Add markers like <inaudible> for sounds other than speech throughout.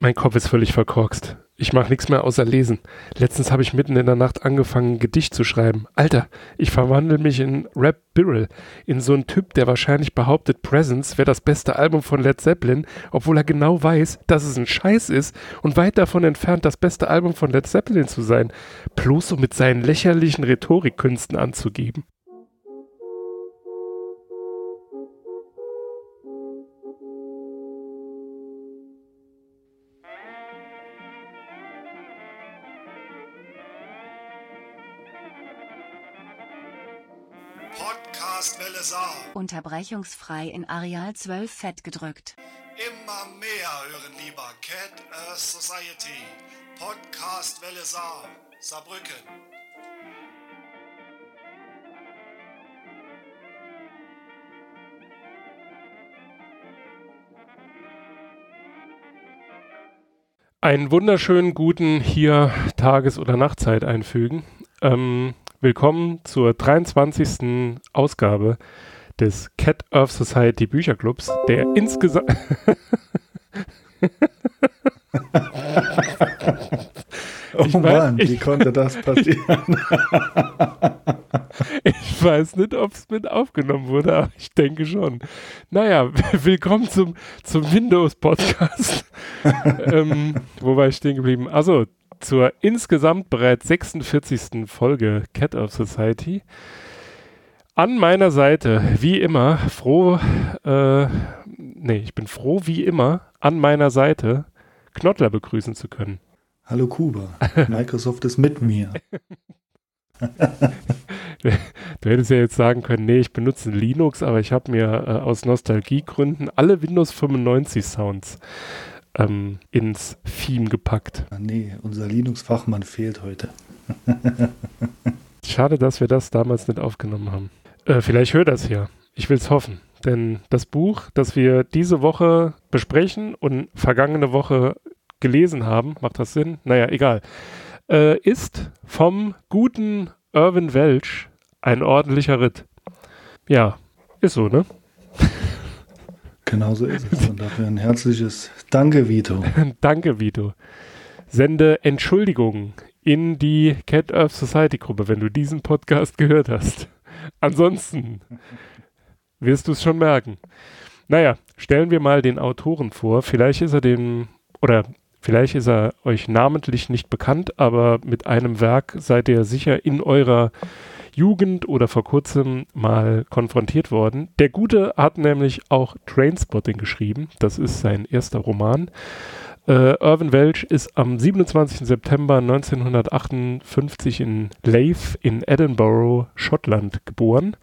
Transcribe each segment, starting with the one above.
Mein Kopf ist völlig verkorkst. Ich mache nichts mehr außer lesen. Letztens habe ich mitten in der Nacht angefangen, ein Gedicht zu schreiben. Alter, ich verwandle mich in Rap Birrell, in so einen Typ, der wahrscheinlich behauptet, Presence wäre das beste Album von Led Zeppelin, obwohl er genau weiß, dass es ein Scheiß ist und weit davon entfernt, das beste Album von Led Zeppelin zu sein, bloß um mit seinen lächerlichen Rhetorikkünsten anzugeben. Unterbrechungsfrei in Areal 12 fett gedrückt. Immer mehr hören lieber Cat Earth Society. Podcastwelle Saar. Saarbrücken. Einen wunderschönen guten hier Tages- oder Nachtzeit einfügen. Ähm, willkommen zur 23. Ausgabe des Cat Earth Society Bücherclubs, der insgesamt. <laughs> Oh Ich Mann, weiß- wie konnte das passieren? <laughs> Ich weiß nicht, ob es mit aufgenommen wurde, aber ich denke schon. Naja, <laughs> willkommen zum, zum Windows-Podcast. ähm, wo war ich stehen geblieben? Also zur insgesamt bereits 46. Folge Cat of Society. An meiner Seite, wie immer, froh, äh, nee, ich bin froh, wie immer, an meiner Seite Knottler begrüßen zu können. Hallo Kuba, <laughs> Microsoft ist mit mir. Du hättest ja jetzt sagen können, nee, ich benutze Linux, aber ich habe mir äh, aus Nostalgiegründen alle Windows 95 Sounds ähm, ins Theme gepackt. Ah, nee, unser Linux-Fachmann fehlt heute. <laughs> Schade, dass wir das damals nicht aufgenommen haben. Äh, vielleicht hört das ja. Ich will es hoffen. Denn das Buch, das wir diese Woche besprechen und vergangene Woche gelesen haben, macht das Sinn? Naja, egal. Äh, ist vom guten Irvin Welch ein ordentlicher Ritt. Ja, ist so, ne? Genau so ist es. Und dafür ein herzliches Danke, Vito. <laughs> Danke, Vito. Sende Entschuldigungen in die Cat Earth Society Gruppe, wenn du diesen Podcast gehört hast. Ansonsten wirst du es schon merken. Naja, stellen wir mal den Autoren vor. Vielleicht ist er dem, oder vielleicht ist er euch namentlich nicht bekannt, aber mit einem Werk seid ihr sicher in eurer Jugend oder vor kurzem mal konfrontiert worden. Der Gute hat nämlich auch Trainspotting geschrieben. Das ist sein erster Roman. Äh, Irvin Welch ist am 27. September 1958 in Leith in Edinburgh, Schottland geboren.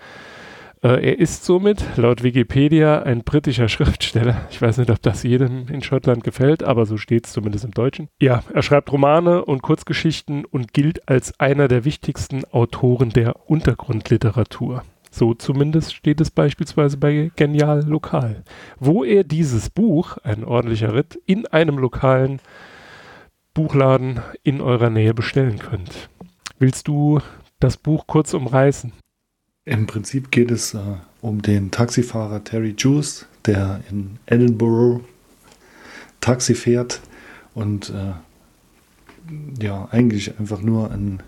Äh, er ist somit laut Wikipedia ein britischer <laughs> Schriftsteller. Ich weiß nicht, ob das jedem in Schottland gefällt, aber so steht es zumindest im Deutschen. Ja, er schreibt Romane und Kurzgeschichten und gilt als einer der wichtigsten Autoren der Untergrundliteratur. So zumindest steht es beispielsweise bei Genial Lokal, wo er dieses Buch, ein ordentlicher Ritt, in einem lokalen Buchladen in eurer Nähe bestellen könnt. Willst du das Buch kurz umreißen? Im Prinzip geht es äh, um den Taxifahrer Terry Juice, der in Edinburgh Taxi fährt und äh, ja, eigentlich einfach nur ein,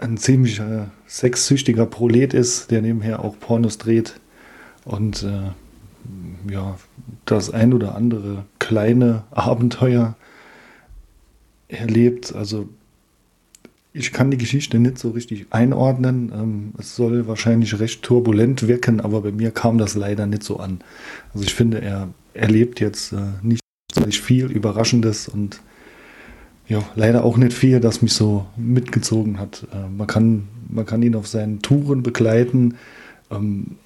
ein ziemlich äh, sexsüchtiger Prolet ist, der nebenher auch Pornos dreht und äh, ja, das ein oder andere kleine Abenteuer erlebt. Also ich kann die Geschichte nicht so richtig einordnen. Ähm, es soll wahrscheinlich recht turbulent wirken, aber bei mir kam das leider nicht so an. Also ich finde, er erlebt jetzt äh, nicht viel Überraschendes und ja, leider auch nicht viel, das mich so mitgezogen hat. Äh, man, kann, man kann ihn auf seinen Touren begleiten. Ähm,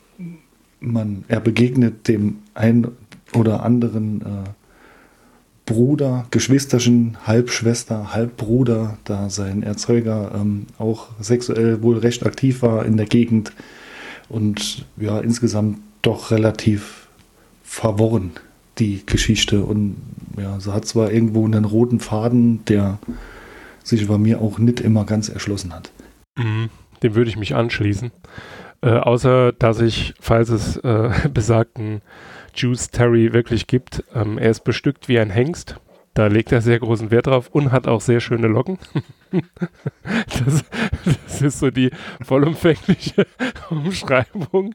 man, er begegnet dem ein oder anderen äh, Bruder, Geschwisterchen, Halbschwester, Halbbruder, da sein Erzeuger ähm, auch sexuell wohl recht aktiv war in der Gegend und ja, insgesamt doch relativ verworren, die Geschichte. Und ja, sie hat zwar irgendwo einen roten Faden, der sich bei mir auch nicht immer ganz erschlossen hat. Mhm, dem würde ich mich anschließen. Äh, außer, dass ich, falls es äh, <laughs> besagten Juice Terry wirklich gibt, ähm, er ist bestückt wie ein Hengst. Da legt er sehr großen Wert drauf und hat auch sehr schöne Locken. <laughs> das, <laughs> das ist so die vollumfängliche Umschreibung.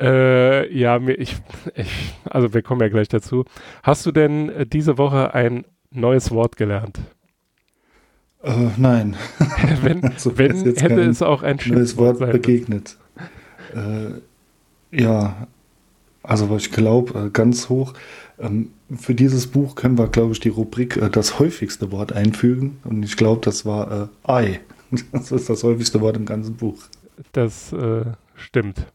Äh, ja, mir, ich, ich, also wir kommen ja gleich dazu. Hast du denn äh, diese Woche ein neues Wort gelernt? Äh, nein. <laughs> wenn <laughs> Also, wenn hätte es auch ein neues Wort begegnet. Äh, ja, also ich glaube äh, ganz hoch. Ähm, für dieses Buch können wir, glaube ich, die Rubrik äh, das häufigste Wort einfügen. Und ich glaube, das war äh, Ei. <laughs> Das ist das häufigste Wort im ganzen Buch. Das äh, stimmt.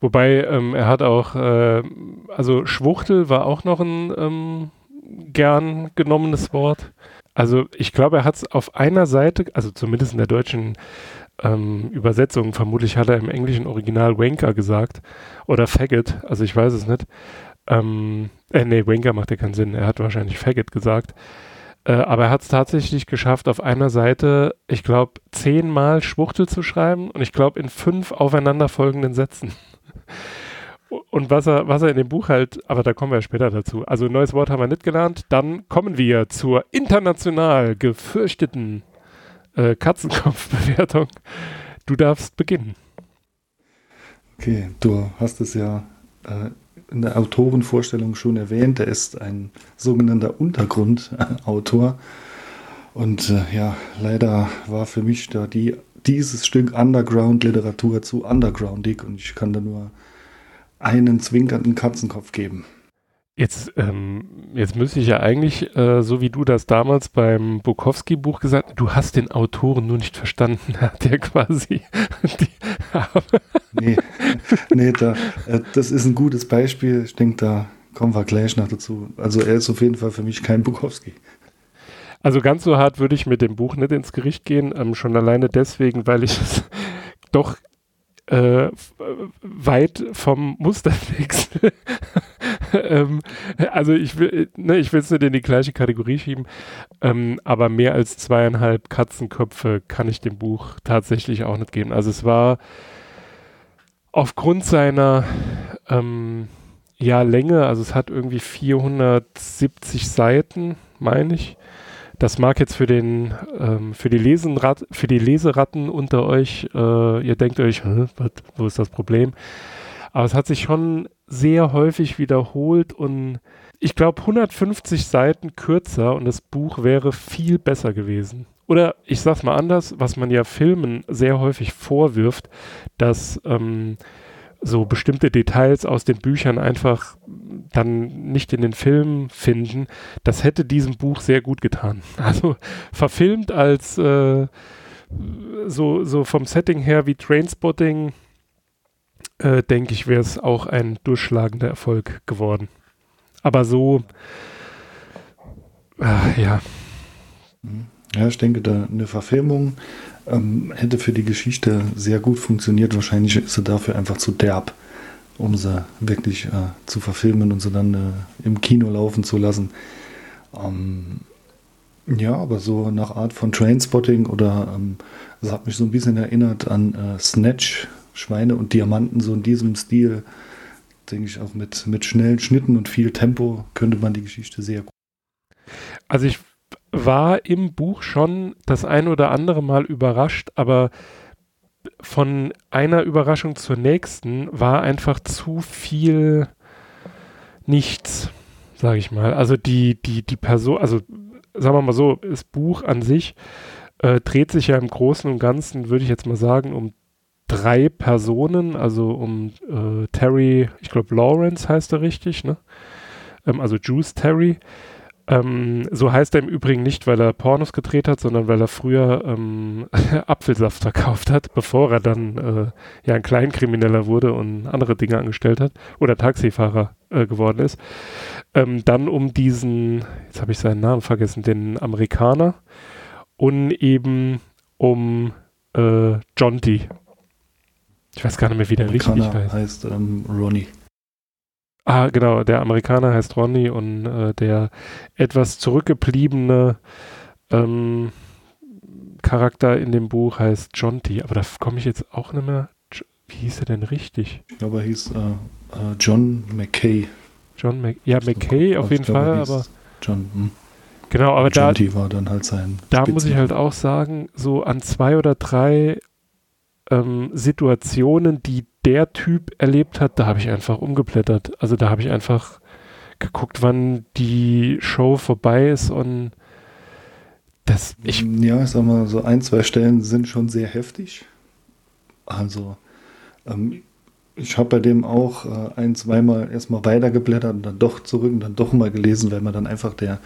Wobei ähm, er hat auch, äh, also Schwuchtel war auch noch ein ähm, gern genommenes Wort. Also ich glaube, er hat es auf einer Seite, also zumindest in der deutschen ähm, Übersetzung, vermutlich hat er im englischen Original Wanker gesagt oder Faggot, also ich weiß es nicht. Ähm, äh, nee, Wanker macht ja keinen Sinn, er hat wahrscheinlich Faggot gesagt. Äh, aber er hat es tatsächlich geschafft, auf einer Seite, ich glaube, zehnmal Schwuchtel zu schreiben und ich glaube in fünf aufeinanderfolgenden Sätzen. Und was er, was er in dem Buch halt, aber da kommen wir später dazu. Also ein neues Wort haben wir nicht gelernt. Dann kommen wir zur international gefürchteten äh, Katzenkopfbewertung. Du darfst beginnen. Okay, du hast es ja äh, in der Autorenvorstellung schon erwähnt. Er ist ein sogenannter Untergrundautor. Und äh, ja, leider war für mich da die, dieses Stück Underground-Literatur zu undergroundig und ich kann da nur einen zwinkernden Katzenkopf geben. Jetzt, ähm, jetzt müsste ich ja eigentlich, äh, so wie du das damals beim Bukowski-Buch gesagt du hast den Autoren nur nicht verstanden, <laughs> hat der quasi die, Nee, nee da, äh, das ist ein gutes Beispiel. Ich denke, da kommen wir gleich noch dazu. Also er ist auf jeden Fall für mich kein Bukowski. Also ganz so hart würde ich mit dem Buch nicht ins Gericht gehen, ähm, schon alleine deswegen, weil ich es <laughs> doch äh, weit vom Musterwechsel. <laughs> <laughs> ähm, also ich will, ne, ich will es nicht in die gleiche Kategorie schieben, ähm, aber mehr als zweieinhalb Katzenköpfe kann ich dem Buch tatsächlich auch nicht geben. Also es war aufgrund seiner ähm, ja, Länge, also es hat irgendwie 470 Seiten, meine ich. Das mag jetzt für den, ähm, für die Lesenrat, für die Leseratten unter euch, äh, ihr denkt euch, wat, wo ist das Problem? Aber es hat sich schon sehr häufig wiederholt und ich glaube 150 Seiten kürzer und das Buch wäre viel besser gewesen. Oder ich sag's mal anders, was man ja Filmen sehr häufig vorwirft, dass ähm, so bestimmte Details aus den Büchern einfach dann nicht in den Film finden, das hätte diesem Buch sehr gut getan. <laughs> Also verfilmt als äh, so, so vom Setting her wie Trainspotting, äh, denke ich, wäre es auch ein durchschlagender Erfolg geworden. Aber so, äh, ja. Ja, ich denke, da eine Verfilmung ähm, hätte für die Geschichte sehr gut funktioniert. Wahrscheinlich ist sie dafür einfach zu derb, um sie wirklich äh, zu verfilmen und sie dann äh, im Kino laufen zu lassen. Ähm, ja, aber so nach Art von Trainspotting oder ähm, hat mich so ein bisschen erinnert an äh, Snatch, Schweine und Diamanten, so in diesem Stil. Denke ich auch mit, mit schnellen Schnitten und viel Tempo könnte man die Geschichte sehr gut. Also ich war im Buch schon das ein oder andere Mal überrascht, aber von einer Überraschung zur nächsten war einfach zu viel nichts, sage ich mal. Also die, die, die Person, also sagen wir mal so, das Buch an sich äh, dreht sich ja im Großen und Ganzen, würde ich jetzt mal sagen, um drei Personen, also um äh, Terry, ich glaube Lawrence heißt er richtig, ne? Ähm, also Juice Terry. Ähm, so heißt er im Übrigen nicht, weil er Pornos gedreht hat, sondern weil er früher ähm, <laughs> Apfelsaft verkauft hat, bevor er dann äh, ja ein Kleinkrimineller wurde und andere Dinge angestellt hat oder Taxifahrer äh, geworden ist. Ähm, dann um diesen, jetzt habe ich seinen Namen vergessen, den Amerikaner und eben um äh, D. Ich weiß gar nicht mehr, wie der richtig heißt. heißt ähm, Ronnie. Ah, genau, der Amerikaner heißt Ronnie und äh, der etwas zurückgebliebene ähm, Charakter in dem Buch heißt John T. Aber da komme ich jetzt auch nicht mehr. Wie hieß er denn richtig? Ich glaube, er hieß äh, äh, John McKay. John Mc ja, McKay auf jeden Fall, aber John. Hm. Genau, aber da, Jonty war dann halt sein. da muss ich Spitzname. halt auch sagen, so an zwei oder drei ähm, Situationen, die der Typ erlebt hat, da habe ich einfach umgeblättert. Also da habe ich einfach geguckt, wann die Show vorbei ist und das, ich, ja, ich sag mal, so ein, zwei Stellen sind schon sehr heftig. Also, ähm, ich habe bei dem auch äh, ein, zweimal erstmal weitergeblättert und dann doch zurück und dann doch mal gelesen, weil man dann einfach der,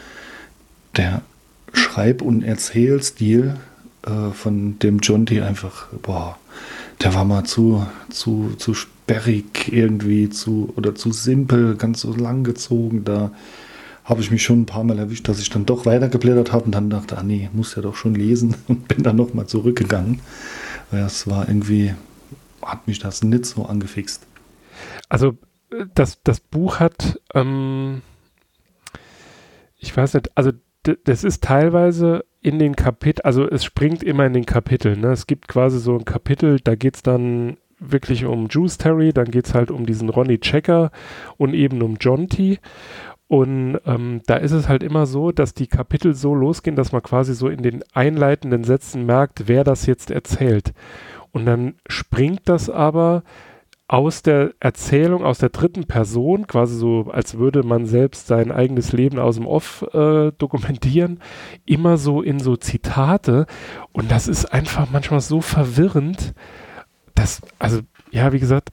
der Schreib- und Erzählstil äh, von dem Jonty einfach, boah, der war mal zu, zu, zu sperrig irgendwie, zu, oder zu simpel, ganz so lang gezogen. Da habe ich mich schon ein paar Mal erwischt, dass ich dann doch weitergeblättert habe und dann dachte, ah nee, muss ja doch schon lesen <laughs> und bin dann nochmal zurückgegangen. Weil es war irgendwie, hat mich das nicht so angefixt. also äh, das, das Buch hat, ähm, ich weiß nicht, also das ist teilweise in den Kapiteln, also es springt immer in den Kapiteln. Ne? Es gibt quasi so ein Kapitel, da geht es dann wirklich um Juice Terry, dann geht es halt um diesen Ronnie Checker und eben um John T. Und ähm, da ist es halt immer so, dass die Kapitel so losgehen, dass man quasi so in den einleitenden Sätzen merkt, wer das jetzt erzählt. Und dann springt das aber aus der Erzählung, aus der dritten Person, quasi so, als würde man selbst sein eigenes Leben aus dem Off äh, dokumentieren, immer so in so Zitate. Und das ist einfach manchmal so verwirrend, dass, also, ja, wie gesagt,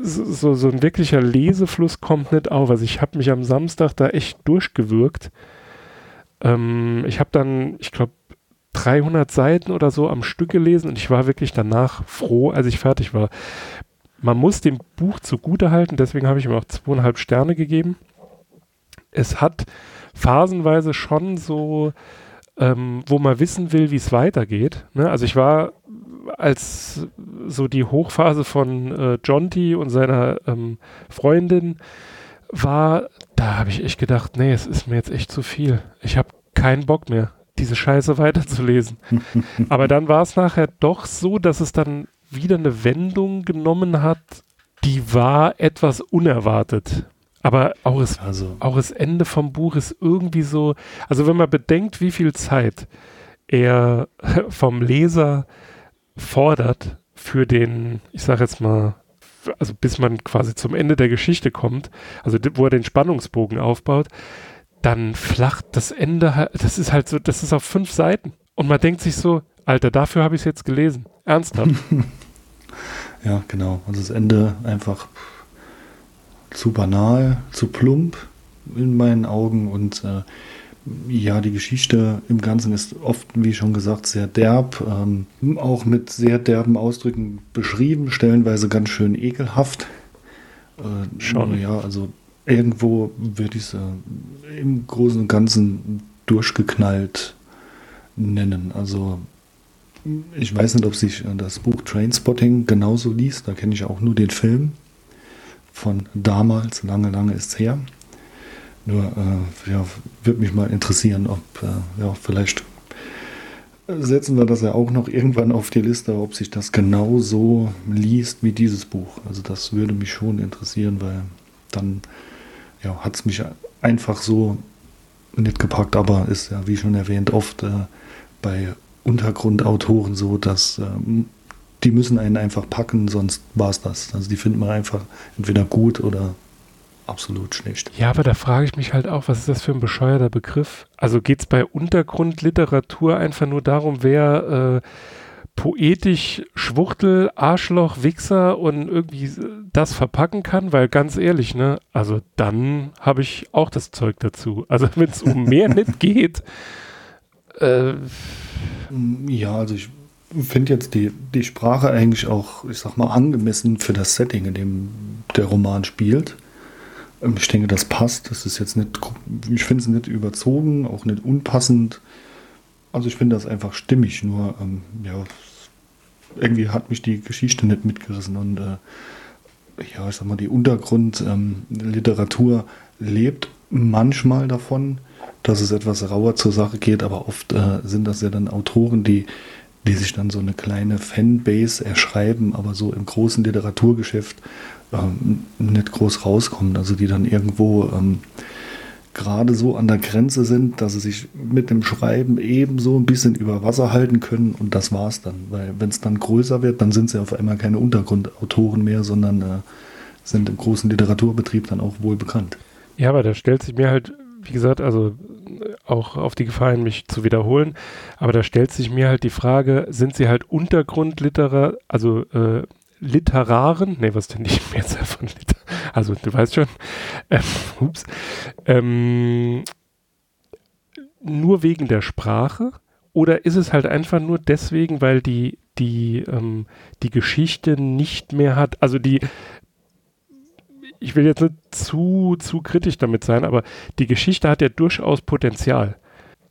so, so, ein wirklicher Lesefluss kommt nicht auf. Also ich habe mich am Samstag da echt durchgewürgt. Ähm, ich habe dann, ich glaube, 300 Seiten oder so am Stück gelesen und ich war wirklich danach froh, als ich fertig war. Man muss dem Buch zugute halten, deswegen habe ich ihm auch zweieinhalb Sterne gegeben. Es hat phasenweise schon so, ähm, wo man wissen will, wie es weitergeht. Ne? Also ich war als so die Hochphase von äh, Jonty und seiner ähm, Freundin war, da habe ich echt gedacht, nee, es ist mir jetzt echt zu viel. Ich habe keinen Bock mehr, diese Scheiße <laughs> weiterzulesen. Aber dann war es nachher doch so, dass es dann wieder eine Wendung genommen hat, die war etwas unerwartet. Aber auch das, Also, auch das Ende vom Buch ist irgendwie so, also wenn man bedenkt, wie viel Zeit er <laughs> vom Leser fordert für den, ich sage jetzt mal, also bis man quasi zum Ende der Geschichte kommt, also wo er den Spannungsbogen aufbaut, dann flacht das Ende das ist halt so, das ist auf fünf Seiten. Und man denkt sich so, Alter, dafür habe ich es jetzt gelesen. Ernsthaft. <laughs> ja, genau. Also das Ende einfach zu banal, zu plump in meinen Augen und äh, ja, die Geschichte im Ganzen ist oft, wie schon gesagt, sehr derb, ähm, auch mit sehr derben Ausdrücken beschrieben, stellenweise ganz schön ekelhaft. Äh, Schon. Ja, also irgendwo würde ich es äh, im Großen und Ganzen durchgeknallt nennen. Also ich weiß nicht, ob sich äh, das Buch Trainspotting genauso liest. Da kenne ich auch nur den Film von damals, lange, lange ist es her. Nur äh, ja, würde mich mal interessieren, ob äh, ja, vielleicht setzen wir das ja auch noch irgendwann auf die Liste, ob sich das genau so liest wie dieses Buch. Also das würde mich schon interessieren, weil dann ja, hat es mich einfach so nicht gepackt, aber ist ja, wie schon erwähnt, oft äh, bei Untergrundautoren so, dass ähm, die müssen einen einfach packen, sonst war es das. Also die findet man einfach entweder gut oder absolut schlecht. Ja, aber da frage ich mich halt auch, was ist das für ein bescheuerter Begriff? Also geht es bei Untergrundliteratur einfach nur darum, wer äh, poetisch Schwuchtel, Arschloch, Wichser und irgendwie das verpacken kann? Weil ganz ehrlich, ne, also dann habe ich auch das Zeug dazu. Also wenn es um mehr <laughs> nicht geht, äh, Ja, also ich finde jetzt die, die Sprache eigentlich auch, ich sag mal, angemessen für das Setting, in dem der Roman spielt. Ähm, Ich denke, das passt. Das ist jetzt nicht, ich finde es nicht überzogen, auch nicht unpassend. Also ich finde das einfach stimmig, nur ähm, ja, irgendwie hat mich die Geschichte nicht mitgerissen und äh, ja, ich sag mal, die Untergrundliteratur lebt manchmal davon, dass es etwas rauer zur Sache geht, aber oft äh, sind das ja dann Autoren, die, die sich dann so eine kleine Fanbase erschreiben, aber so im großen Literaturgeschäft ähm, nicht groß rauskommen, also die dann irgendwo ähm, gerade so an der Grenze sind, dass sie sich mit dem Schreiben ebenso ein bisschen über Wasser halten können und das war's dann. Weil wenn es dann größer wird, dann sind sie auf einmal keine Untergrundautoren mehr, sondern äh, sind im großen Literaturbetrieb dann auch wohl bekannt. Ja, aber da stellt sich mir halt, wie gesagt, also auch auf die Gefahr hin, mich zu wiederholen, aber da stellt sich mir halt die Frage, sind sie halt Untergrundliterar, also äh, Literaren, nee, was denn nicht <laughs> mehr von Liter, also du weißt schon, <laughs> ähm, ups, ähm, nur wegen der Sprache? Oder ist es halt einfach nur deswegen, weil die die ähm, die Geschichte nicht mehr hat, also die ich will jetzt nicht zu zu kritisch damit sein, aber die Geschichte hat ja durchaus Potenzial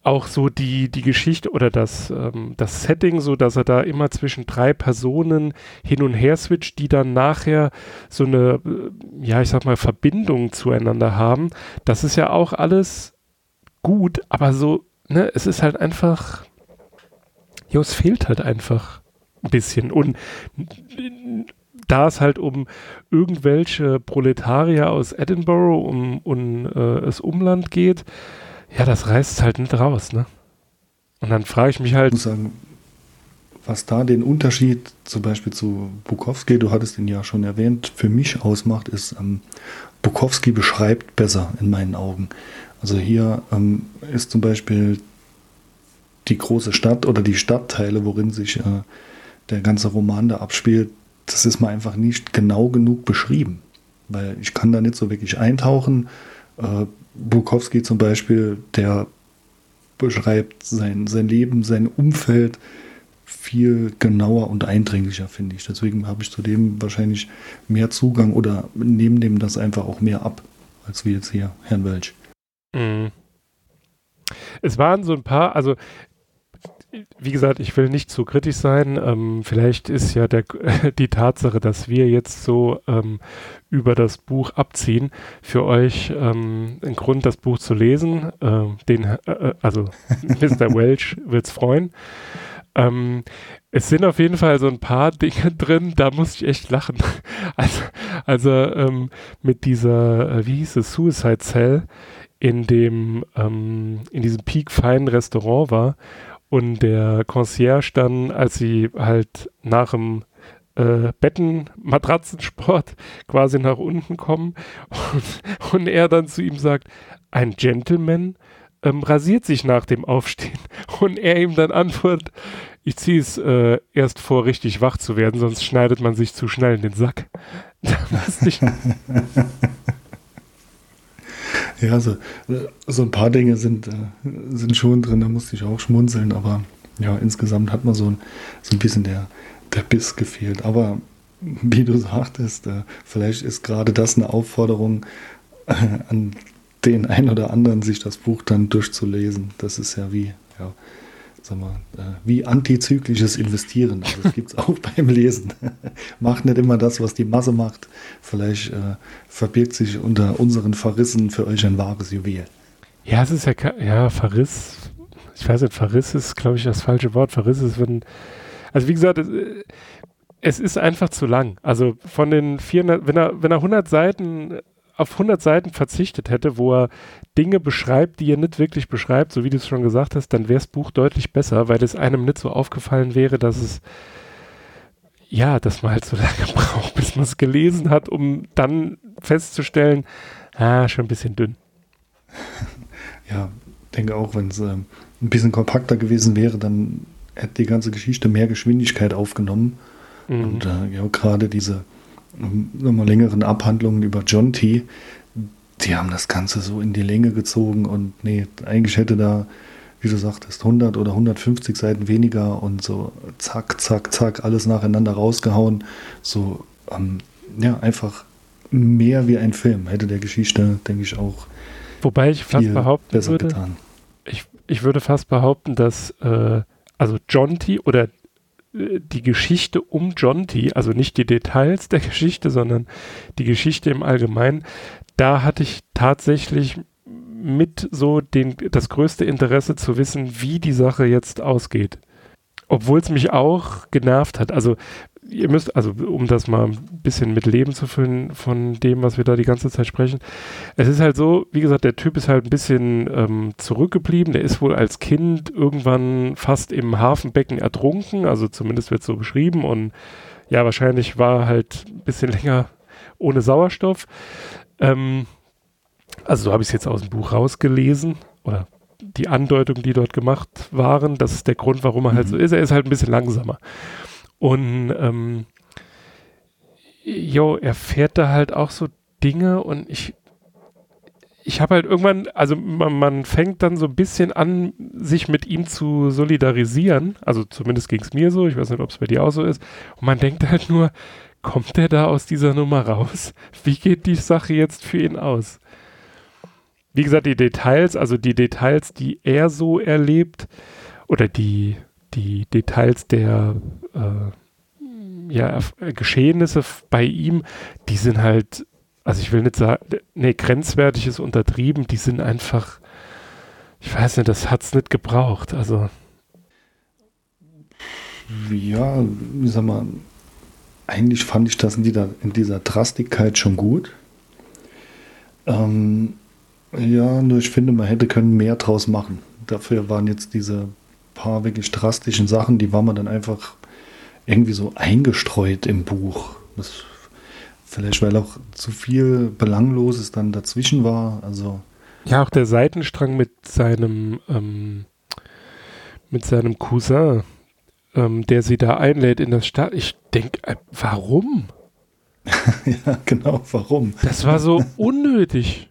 auch so die, die Geschichte oder das, ähm, das Setting, so dass er da immer zwischen drei Personen hin und her switcht, die dann nachher so eine, äh, ja, ich sag mal, Verbindung zueinander haben. Das ist ja auch alles gut, aber so, ne, es ist halt einfach, ja, es fehlt halt einfach ein bisschen. Und da es halt um irgendwelche Proletarier aus Edinburgh um, um äh, das Umland geht, ja, das reißt halt nicht raus, ne? Und dann frage ich mich halt. Ich muss sagen, was da den Unterschied zum Beispiel zu Bukowski, du hattest ihn ja schon erwähnt, für mich ausmacht, ist, ähm, Bukowski beschreibt besser in meinen Augen. Also hier ähm, ist zum Beispiel die große Stadt oder die Stadtteile, worin sich äh, der ganze Roman da abspielt, das ist mir einfach nicht genau genug beschrieben. Weil ich kann da nicht so wirklich eintauchen. Äh, Bukowski zum Beispiel, der beschreibt sein, sein Leben, sein Umfeld viel genauer und eindringlicher, finde ich. Deswegen habe ich zu dem wahrscheinlich mehr Zugang oder nehme dem das einfach auch mehr ab, als wie jetzt hier Herrn Welch. Mhm. Es waren so ein paar, also wie gesagt, ich will nicht zu kritisch sein. Ähm, vielleicht ist ja der, <laughs> die Tatsache, dass wir jetzt so ähm, über das Buch abziehen, für euch ähm, ein Grund, das Buch zu lesen. Äh, den, äh, äh also <laughs> Mr. Welch wird es freuen. Ähm, es sind auf jeden Fall so ein paar Dinge <laughs> drin, da muss ich echt lachen. Also, also ähm, mit dieser, äh, wie hieß es, Suicide Cell in dem, ähm, in diesem Peak Fine Restaurant war und der Concierge dann, als sie halt nach dem äh, Betten, Matratzensport <laughs> quasi nach unten kommen und, und, er dann zu ihm sagt, ein Gentleman ähm, rasiert sich nach dem Aufstehen <laughs> und er ihm dann antwortet, ich ziehe es äh, erst vor, richtig wach zu werden, sonst schneidet man sich zu schnell in den Sack. <laughs> Da ich Ja, so, so ein paar Dinge sind, äh, sind schon drin, da musste ich auch schmunzeln, aber ja, insgesamt hat man so ein, so ein bisschen der, der Biss gefehlt. Aber wie du sagtest, äh, vielleicht ist gerade das eine Aufforderung äh, an den einen oder anderen, sich das Buch dann durchzulesen. Das ist ja wie, ja, sag mal, äh, wie antizyklisches Investieren. Also das gibt es auch <laughs> beim Lesen. <laughs> macht nicht immer das, was die Masse macht. Vielleicht äh, verbirgt sich unter unseren Verrissen für euch ein wahres Juwel. Ja, es ist ja, ja, Verriss. Ich weiß nicht, Verriss ist, glaube ich, das falsche Wort. Verriss ist, wenn, also wie gesagt, es, es ist einfach zu lang. Also von den 400, wenn er, wenn er 100 Seiten auf 100 Seiten verzichtet hätte, wo er Dinge beschreibt, die er nicht wirklich beschreibt, so wie du es schon gesagt hast, dann wäre das Buch deutlich besser, weil es einem nicht so aufgefallen wäre, dass es ja, dass man halt so <laughs> lange braucht, bis man es gelesen hat, um dann festzustellen, ah, schon ein bisschen dünn. <laughs> Ja, denke auch, wenn es äh, ein bisschen kompakter gewesen wäre, dann hätte die ganze Geschichte mehr Geschwindigkeit aufgenommen. Mhm. Und äh, ja, gerade diese nochmal längeren Abhandlungen über John T., die haben das Ganze so in die Länge gezogen und nee, eigentlich hätte da, wie du sagtest, 100 oder 150 Seiten weniger und so zack, zack, zack, alles nacheinander rausgehauen. So, ähm, ja, einfach mehr wie ein Film hätte der Geschichte, denke ich, auch Wobei ich fast behaupten besser würde, getan. Ich, ich würde fast behaupten, dass äh, also John T. oder die Geschichte um John T., also nicht die Details der Geschichte, sondern die Geschichte im Allgemeinen, da hatte ich tatsächlich mit so den, das größte Interesse zu wissen, wie die Sache jetzt ausgeht. Obwohl es mich auch genervt hat. Also ihr müsst, also um das mal ein bisschen mit Leben zu füllen von dem, was wir da die ganze Zeit sprechen. Es ist halt so, wie gesagt, der Typ ist halt ein bisschen ähm, zurückgeblieben. Der ist wohl als Kind irgendwann fast im Hafenbecken ertrunken, also zumindest wird so beschrieben. Und ja, wahrscheinlich war halt ein bisschen <laughs> länger ohne Sauerstoff. Ähm, also so habe ich es jetzt aus dem Buch rausgelesen oder die Andeutungen, die dort gemacht waren, das ist der Grund, warum er halt so ist. Er ist halt ein bisschen langsamer. Und ähm, jo, er fährt da halt auch so Dinge und ich ich habe halt irgendwann, also man, man, fängt dann so ein bisschen an, sich mit ihm zu solidarisieren. Also zumindest ging es mir so, ich weiß nicht, ob es bei dir auch so ist. Und man denkt halt nur, kommt der da aus dieser Nummer raus? <laughs> Wie geht die Sache jetzt für ihn aus? Wie gesagt, die Details, also die Details, die er so erlebt, oder die, die Details der äh, ja, Geschehnisse bei ihm, die sind halt, also ich will nicht sagen, nee, grenzwertig ist untertrieben, die sind einfach, ich weiß nicht, das hat es nicht gebraucht, also. Ja, wie sag mal, eigentlich fand ich das in dieser, in dieser Drastigkeit schon gut. Ähm, ja, nur ich finde, man hätte können mehr draus machen. Dafür waren jetzt diese paar wirklich drastischen Sachen, die waren man dann einfach irgendwie so eingestreut im Buch. Das, vielleicht weil auch zu viel Belangloses dann dazwischen war. Also ja, auch der Seitenstrang mit seinem ähm, mit seinem Cousin, ähm, der sie da einlädt in das Stadt. Ich denke, äh, warum? <laughs> ja, genau, warum? Das war so unnötig.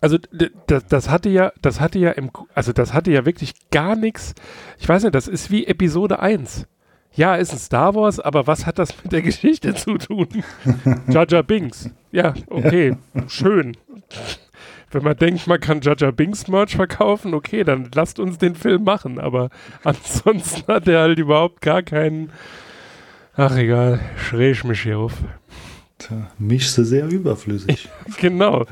Also das, das hatte ja, das hatte ja im, also das hatte ja wirklich gar nichts. Ich weiß nicht, das ist wie Episode 1. Ja, ist ein Star Wars, aber was hat das mit der Geschichte zu tun? <laughs> Jaja Binks. Ja, okay, ja. schön. Wenn man denkt, man kann Jaja Binks Merch verkaufen, okay, dann lasst uns den Film machen. Aber <laughs> ansonsten hat er halt überhaupt gar keinen. Ach egal, schräg ich mich hier auf. Tja, mischst sehr überflüssig. <laughs> genau.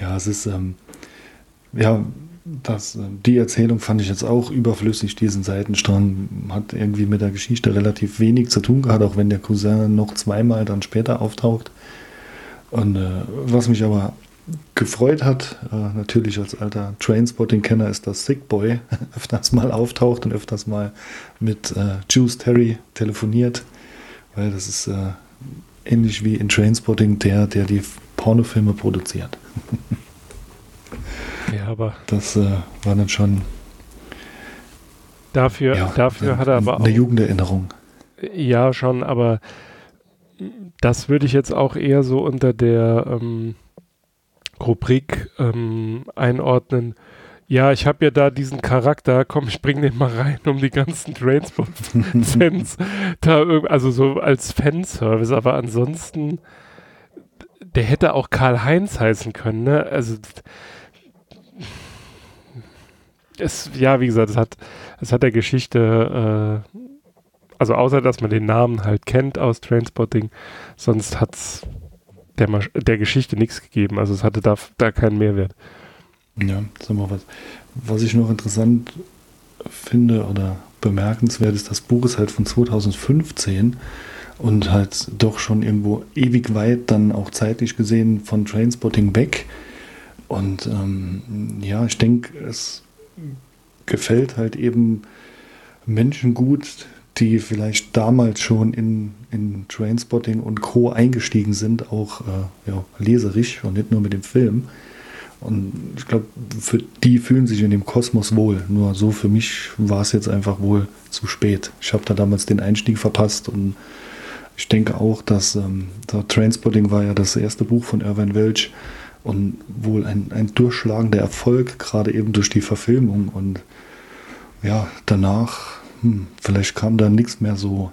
ja, es ist, ähm, ja, das, äh, die Erzählung fand ich jetzt auch überflüssig, diesen Seitenstrang. Hat irgendwie mit der Geschichte relativ wenig zu tun gehabt, auch wenn der Cousin noch zweimal dann später auftaucht. Und äh, was mich aber gefreut hat, äh, natürlich als alter Trainspotting-Kenner, ist, dass Sick Boy <laughs> öfters mal auftaucht und öfters mal mit äh, Juice Terry telefoniert, weil das ist äh, ähnlich wie in Trainspotting der, der die Pornofilme produziert. <laughs> aber. Das äh, war dann schon. Dafür, ja, dafür eine, hat er aber auch. Eine Jugenderinnerung. Ja, schon, aber das würde ich jetzt auch eher so unter der ähm, Rubrik ähm, einordnen. Ja, ich habe ja da diesen Charakter, komm, ich bring den mal rein, um die ganzen Trainsport-Fans <laughs> da also so als Fanservice, aber ansonsten der hätte auch Karl-Heinz heißen können, ne? Also es, ja, wie gesagt, es hat, es hat der Geschichte, äh, also außer dass man den Namen halt kennt aus Trainspotting, sonst hat es der, der Geschichte nichts gegeben. Also es hatte da, da keinen Mehrwert. Ja, sag mal was. Was ich noch interessant finde oder bemerkenswert ist, das Buch ist halt von 2015 und halt doch schon irgendwo ewig weit dann auch zeitlich gesehen von Trainspotting weg. Und ähm, ja, ich denke, es gefällt halt eben Menschen gut, die vielleicht damals schon in, in Trainspotting und Co. eingestiegen sind, auch äh, ja, leserisch und nicht nur mit dem Film. Und ich glaube, für die fühlen sich in dem Kosmos wohl. Nur so für mich war es jetzt einfach wohl zu spät. Ich habe da damals den Einstieg verpasst und ich denke auch, dass ähm, Transporting war ja das erste Buch von Irvine Welch und wohl ein, ein durchschlagender Erfolg, gerade eben durch die Verfilmung. Und ja, danach, hm, vielleicht kam da nichts mehr so,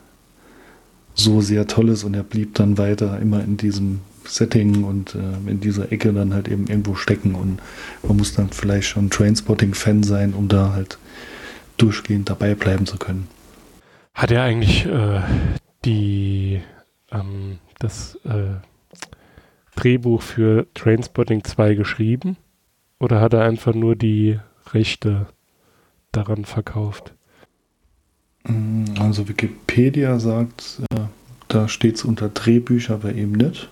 so sehr Tolles und er blieb dann weiter immer in diesem Setting und äh, in dieser Ecke dann halt eben irgendwo stecken. Und man muss dann vielleicht schon Trainspotting-Fan sein, um da halt durchgehend dabei bleiben zu können. Hat er eigentlich äh, die, ähm, das äh, Drehbuch für Trainspotting 2 geschrieben? Oder hat er einfach nur die Rechte daran verkauft? Mm, Also Wikipedia sagt, äh, da steht es unter Drehbücher, aber eben nicht.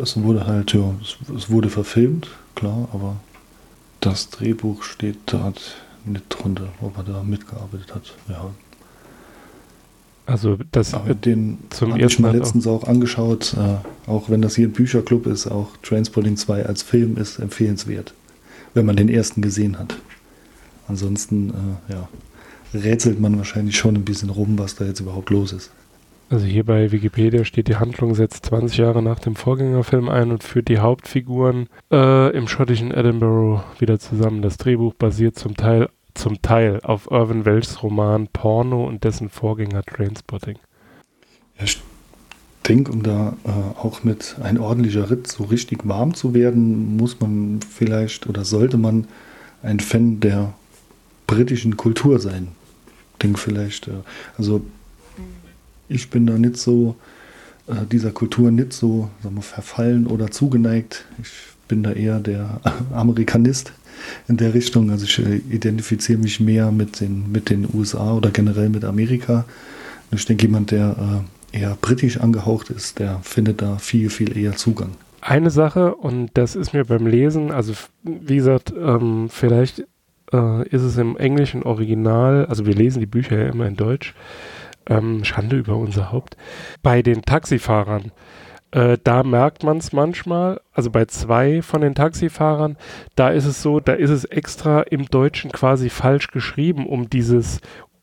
Es wurde halt, ja, es, es wurde verfilmt, klar, aber das Drehbuch steht dort nicht drunter, ob er da mitgearbeitet hat. Ja, Also das aber den zum habe ich ersten mal letztens auch, angeschaut, äh, auch wenn das hier ein Bücherclub ist, auch Transporting 2 als Film ist empfehlenswert, wenn man den ersten gesehen hat. Ansonsten, äh, ja, rätselt man wahrscheinlich schon ein bisschen rum, was da jetzt überhaupt los ist. Also hier bei Wikipedia steht, die Handlung setzt 20 Jahre nach dem Vorgängerfilm ein und führt die Hauptfiguren äh, im schottischen Edinburgh wieder zusammen. Das Drehbuch basiert zum Teil, zum Teil auf Irvin Welchs Roman Porno und dessen Vorgänger Trainspotting. Ja, ich denke, um da äh, auch mit ein ordentlicher Ritt so richtig warm zu werden, muss man vielleicht oder sollte man ein Fan der britischen Kultur sein. Denke vielleicht, äh, also ich bin da nicht so, äh, dieser Kultur nicht so sagen wir, verfallen oder zugeneigt. Ich bin da eher der <laughs> Amerikanist in der Richtung. Also ich äh, identifiziere mich mehr mit den, mit den USA oder generell mit Amerika. Ich denke, jemand, der äh, eher britisch angehaucht ist, der findet da viel, viel eher Zugang. Eine Sache, und das ist mir beim Lesen, also wie gesagt, ähm, vielleicht äh, ist es im englischen Original, also wir lesen die Bücher ja immer in Deutsch, ähm, Schande über unser Haupt, bei den Taxifahrern. Äh, da merkt man es manchmal, also bei zwei von den Taxifahrern, da ist es so, da ist es extra im Deutschen quasi falsch geschrieben, um dieses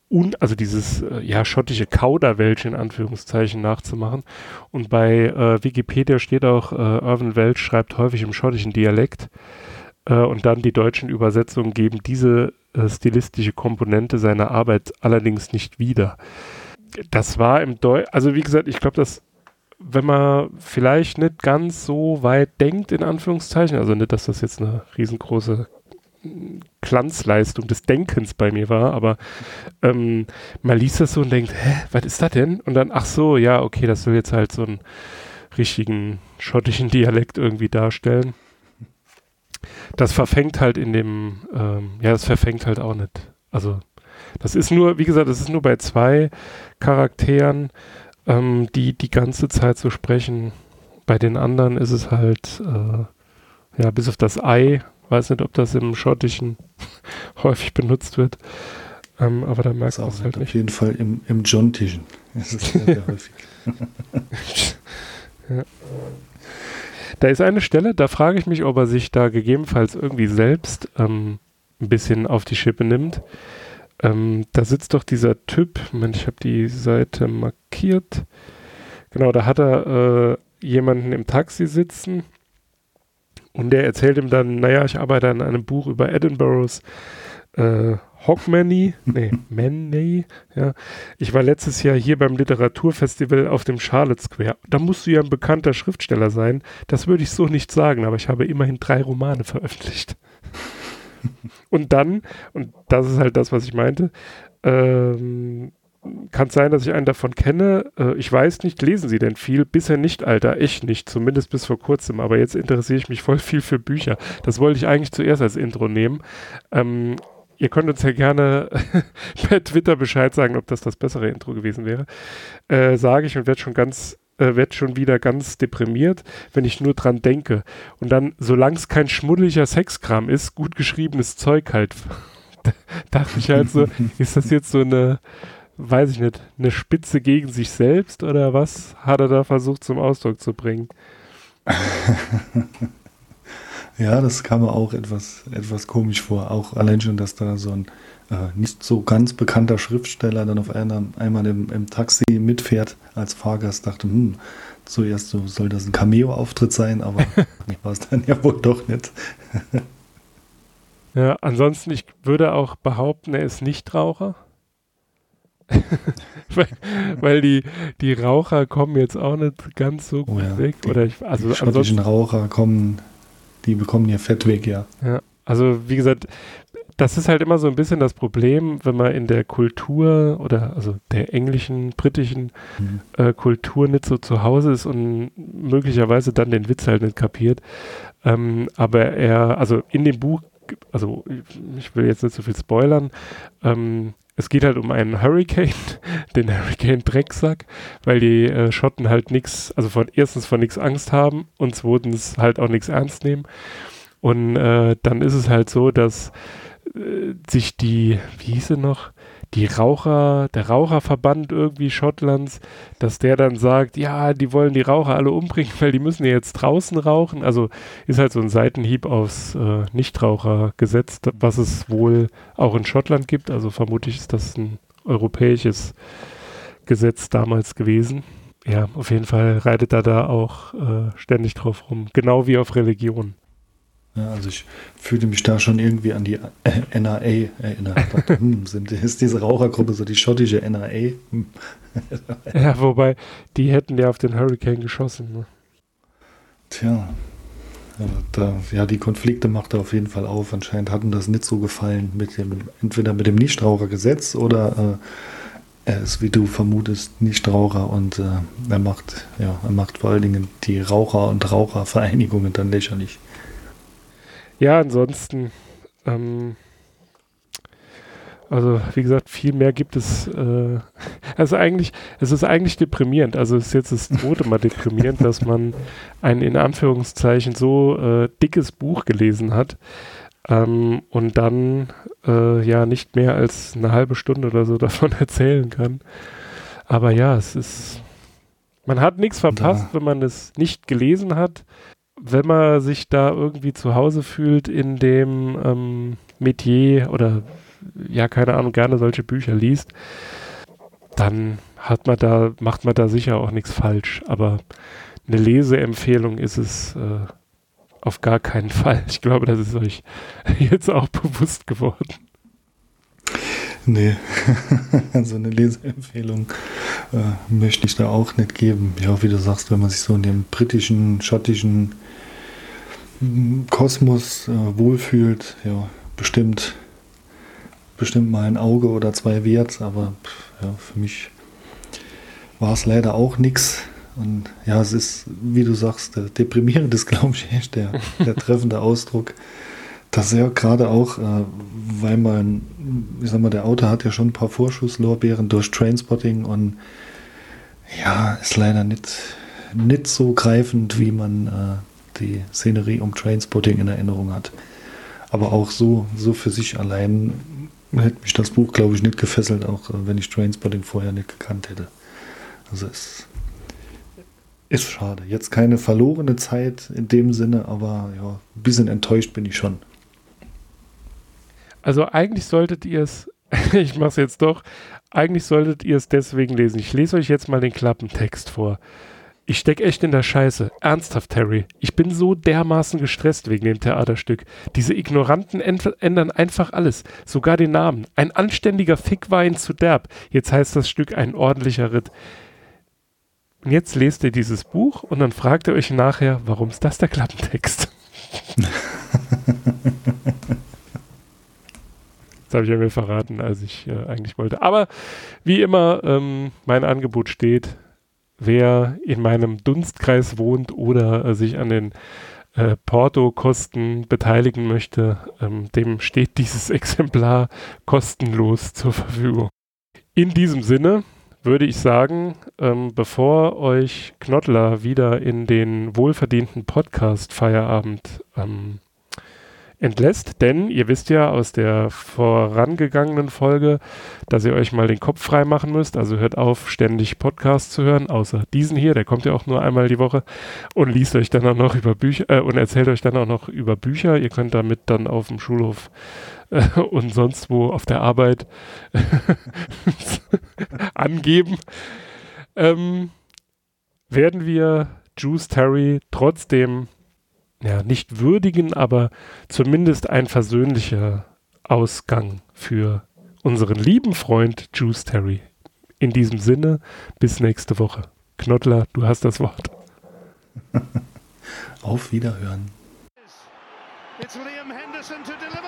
un, also dieses äh, ja schottische Kauderwelsch in Anführungszeichen nachzumachen. Und bei äh, Wikipedia steht auch, äh, Irvin Welch schreibt häufig im schottischen Dialekt. Äh, und dann die deutschen Übersetzungen geben diese äh, stilistische Komponente seiner Arbeit allerdings nicht wieder. Das war im Deutsch, also wie gesagt, ich glaube, dass wenn man vielleicht nicht ganz so weit denkt, in Anführungszeichen, also nicht, dass das jetzt eine riesengroße Glanzleistung des Denkens bei mir war, aber ähm, man liest das so und denkt, hä, was ist das denn? Und dann, ach so, ja, okay, das soll jetzt halt so einen richtigen schottischen Dialekt irgendwie darstellen. Das verfängt halt in dem, ähm, ja, das verfängt halt auch nicht. Also, das ist nur, wie gesagt, das ist nur bei zwei Charakteren, ähm, die die ganze Zeit so sprechen. Bei den anderen ist es halt, äh, ja, bis auf das Ei, weiß nicht, ob das im Schottischen <laughs> häufig benutzt wird. Ähm, aber da merkt man es halt auf nicht. jeden Fall im, im John-Tischen. Das ist sehr, sehr häufig. <laughs> Da ist eine Stelle, da frage ich mich, ob er sich da gegebenenfalls irgendwie selbst ähm, ein bisschen auf die Schippe nimmt. Ähm, da sitzt doch dieser Typ, Moment, ich habe die Seite markiert. Genau, da hat er äh, jemanden im Taxi sitzen und der erzählt ihm dann, naja, ich arbeite an einem Buch über Edinburghs äh, Hogmanay, nee, <laughs> Manny, ja. Ich war letztes Jahr hier beim Literaturfestival auf dem Charlotte Square. Da musst du ja ein bekannter Schriftsteller sein. Das würde ich so nicht sagen, aber ich habe immerhin drei Romane veröffentlicht. Und dann, und das ist halt das, was ich meinte, ähm, kann sein, dass ich einen davon kenne. Äh, ich weiß nicht, lesen Sie denn viel? Bisher nicht, Alter. Ich nicht. Zumindest bis vor kurzem. Aber jetzt interessiere ich mich voll viel für Bücher. Das wollte ich eigentlich zuerst als Intro nehmen. Ähm, ihr könnt uns ja gerne <laughs> per Twitter Bescheid sagen, ob das das bessere Intro gewesen wäre. Äh, Sage ich und werde schon ganz äh, werd schon wieder ganz deprimiert, wenn ich nur dran denke. Und dann, solange es kein schmuddeliger Sexkram ist, gut geschriebenes Zeug halt. <laughs> Da dachte ich halt so, <laughs> ist das jetzt so eine, weiß ich nicht, eine Spitze gegen sich selbst oder was hat er da versucht zum Ausdruck zu bringen? <laughs> Ja, das kam mir auch etwas, etwas komisch vor. Auch allein schon, dass da so ein äh, nicht so ganz bekannter Schriftsteller dann auf einer, einmal im, im Taxi mitfährt als Fahrgast. Dachte, hm, zuerst so soll das ein Cameo-Auftritt sein, aber <laughs> war es dann ja wohl doch nicht. Ja, ansonsten, ich würde auch behaupten, er ist Nichtraucher. <laughs> weil, weil die, die Raucher kommen jetzt auch nicht ganz so gut Oh ja, weg. die- Oder ich, also die schottischen Raucher kommen, die bekommen ihr Fett weg, ja. ja, also wie gesagt, das ist halt immer so ein bisschen das Problem, wenn man in der Kultur oder also der englischen, britischen Mhm. äh, Kultur nicht so zu Hause ist und möglicherweise dann den Witz halt nicht kapiert. Ähm, aber er, also in dem Buch, also ich- will jetzt nicht so viel spoilern, ähm, es geht halt um einen Hurricane, den Hurricane Drecksack, weil die äh, Schotten halt nichts, also von erstens von nichts Angst haben und zweitens halt auch nichts ernst nehmen. Und äh, dann ist es halt so, dass äh, sich die, wie hieß sie noch, die Raucher, der Raucherverband irgendwie Schottlands, dass der dann sagt, ja, die wollen die Raucher alle umbringen, <laughs> weil die müssen ja jetzt draußen rauchen. Also ist halt so ein Seitenhieb aufs äh, Nichtrauchergesetz, was es wohl auch in Schottland gibt. Also vermutlich ist das ein europäisches Gesetz damals gewesen. Ja, auf jeden Fall reitet er da auch äh, ständig drauf rum. Genau wie auf Religion. Ja, also ich fühlte mich da schon irgendwie an die äh, NRA erinnert. <laughs> hm, sind, ist diese Rauchergruppe so die schottische NRA? Hm. ja, wobei, die hätten ja auf den Hurricane geschossen. Ne? Tja, ja, da, ja, die Konflikte macht er auf jeden Fall auf. Anscheinend hatten das nicht so gefallen mit dem, entweder mit dem Nichtrauchergesetz oder äh, er ist, wie du vermutest, Nichtraucher und äh, er macht, ja, er macht vor allen Dingen die Raucher- und Rauchervereinigungen dann lächerlich. Ja, ansonsten, ähm, also wie gesagt, viel mehr gibt es. Äh, also eigentlich, es ist eigentlich deprimierend. Also es ist jetzt das zweite Mal deprimierend, dass man ein in Anführungszeichen so äh, dickes Buch gelesen hat ähm, und dann äh, ja nicht mehr als eine halbe Stunde oder so <laughs> davon erzählen kann. Aber ja, es ist. Man hat nichts verpasst, wenn man es nicht gelesen hat wenn man sich da irgendwie zu Hause fühlt in dem ähm, Metier oder ja, keine Ahnung, gerne solche Bücher liest, dann hat man da, macht man da sicher auch nichts falsch. Aber eine Leseempfehlung ist es äh, auf gar keinen <laughs> Fall. Ich glaube, das ist euch <laughs> jetzt auch bewusst geworden. Nee, <laughs> so eine Leseempfehlung äh, möchte ich da auch nicht geben. Ja, wie du sagst, wenn man sich so in dem britischen, schottischen Kosmos äh, wohlfühlt, ja, bestimmt, bestimmt mal ein Auge oder zwei wert, aber ja, für mich war es leider auch nichts. Und ja, es ist, wie du sagst, deprimierend ist, <laughs> glaube ich, echt der, der treffende Ausdruck. Das ja gerade auch, äh, weil man, ich sag mal, der Autor hat ja schon ein paar Vorschusslorbeeren durch Trainspotting und ja, ist leider nicht, nicht so greifend, wie man äh, die Szenerie um Trainspotting in Erinnerung hat. Aber auch so, so für sich allein hätte mich das Buch, glaube ich, nicht gefesselt, auch äh, wenn ich Trainspotting vorher nicht gekannt hätte. Also es ist schade. Jetzt keine verlorene Zeit in dem Sinne, aber ja, ein bisschen enttäuscht bin ich schon. Also eigentlich solltet ihr es, <laughs> ich mache es jetzt doch, eigentlich solltet ihr es deswegen lesen. Ich lese euch jetzt mal den Klappentext vor. Ich steck echt in der Scheiße. Ernsthaft, Terry. Ich bin so dermaßen gestresst wegen dem Theaterstück. Diese Ignoranten ändern einfach alles. Sogar den Namen. Ein anständiger Fick war ihnen zu derb. Jetzt heißt das Stück ein ordentlicher Ritt. Und jetzt lest ihr dieses Buch und dann fragt ihr euch nachher, warum ist das der Klappentext? <laughs> das habe ich ja mir verraten, als ich äh, eigentlich wollte. Aber wie immer, ähm, mein Angebot steht wer in meinem Dunstkreis wohnt oder äh, sich an den äh, Porto-Kosten beteiligen möchte, ähm, dem steht dieses <laughs> Exemplar kostenlos zur Verfügung. In diesem Sinne würde ich sagen, ähm, bevor euch Knottler wieder in den wohlverdienten Podcast-Feierabend ähm, entlässt, denn ihr wisst ja aus der vorangegangenen Folge, dass ihr euch mal den Kopf frei machen müsst. Also hört auf, ständig Podcasts zu hören, außer diesen hier, der kommt ja auch nur einmal die Woche und liest euch dann auch noch über Bücher äh, und erzählt euch dann auch noch über Bücher. Ihr könnt damit dann auf dem Schulhof äh, und sonst wo auf der Arbeit <laughs> angeben. Ähm, werden wir Juice Terry trotzdem ja, nicht würdigen, aber zumindest ein versöhnlicher Ausgang für unseren lieben Freund Juice Terry. In diesem Sinne, bis nächste Woche. Knottler, du hast das Wort. <laughs> Auf Wiederhören. It's Liam Henderson to deliver.